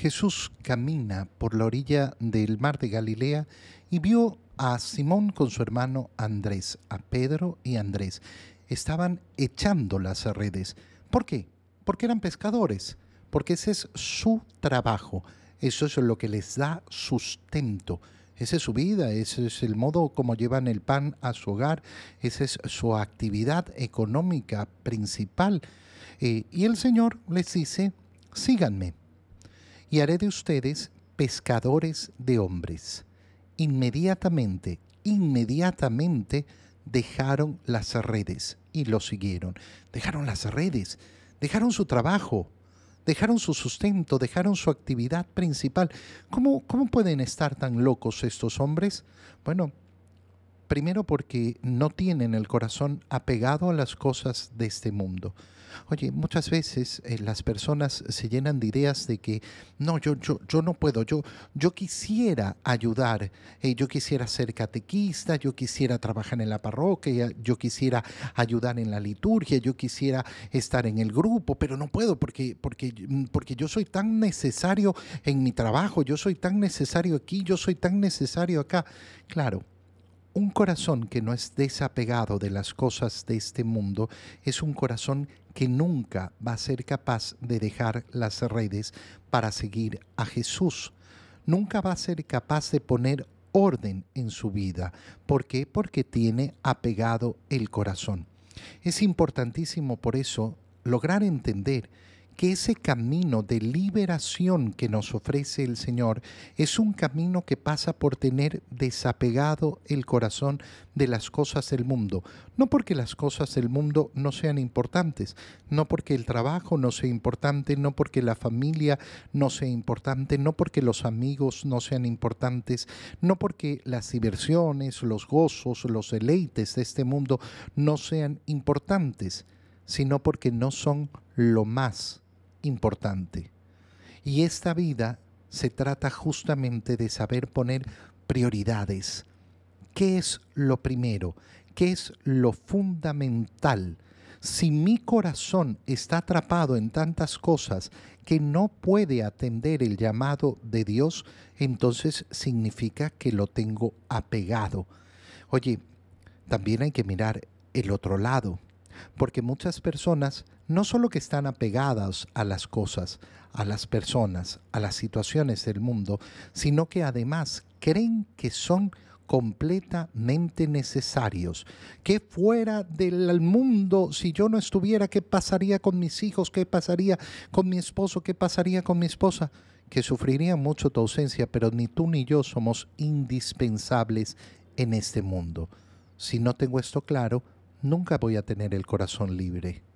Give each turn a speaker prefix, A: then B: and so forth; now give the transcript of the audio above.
A: Jesús camina por la orilla del mar de Galilea y vio a Simón con su hermano Andrés, a Pedro y Andrés. Estaban echando las redes. ¿Por qué? Porque eran pescadores, porque ese es su trabajo, eso es lo que les da sustento. Esa es su vida, ese es el modo como llevan el pan a su hogar, esa es su actividad económica principal. Eh, y el Señor les dice, síganme y haré de ustedes pescadores de hombres. Inmediatamente, inmediatamente dejaron las redes y lo siguieron. Dejaron las redes, dejaron su trabajo, dejaron su sustento, dejaron su actividad principal. ¿Cómo, cómo pueden estar tan locos estos hombres? Bueno, primero porque no tienen el corazón apegado a las cosas de este mundo. Oye, muchas veces eh, las personas se llenan de ideas de que no, yo, yo, yo no puedo, yo, yo quisiera ayudar, eh, yo quisiera ser catequista, yo quisiera trabajar en la parroquia, yo quisiera ayudar en la liturgia, yo quisiera estar en el grupo, pero no puedo porque, porque, porque yo soy tan necesario en mi trabajo, yo soy tan necesario aquí, yo soy tan necesario acá. Claro, un corazón que no es desapegado de las cosas de este mundo es un corazón que nunca va a ser capaz de dejar las redes para seguir a Jesús. Nunca va a ser capaz de poner orden en su vida. ¿Por qué? Porque tiene apegado el corazón. Es importantísimo por eso lograr entender que ese camino de liberación que nos ofrece el Señor es un camino que pasa por tener desapegado el corazón de las cosas del mundo. No porque las cosas del mundo no sean importantes, no porque el trabajo no sea importante, no porque la familia no sea importante, no porque los amigos no sean importantes, no porque las diversiones, los gozos, los deleites de este mundo no sean importantes, sino porque no son lo más importante. Y esta vida se trata justamente de saber poner prioridades. ¿Qué es lo primero? ¿Qué es lo fundamental? Si mi corazón está atrapado en tantas cosas que no puede atender el llamado de Dios, entonces significa que lo tengo apegado. Oye, también hay que mirar el otro lado porque muchas personas no solo que están apegadas a las cosas, a las personas, a las situaciones del mundo, sino que además creen que son completamente necesarios, que fuera del mundo, si yo no estuviera, ¿qué pasaría con mis hijos? ¿Qué pasaría con mi esposo? ¿Qué pasaría con mi esposa? Que sufriría mucho tu ausencia, pero ni tú ni yo somos indispensables en este mundo. Si no tengo esto claro, nunca voy a tener el corazón libre.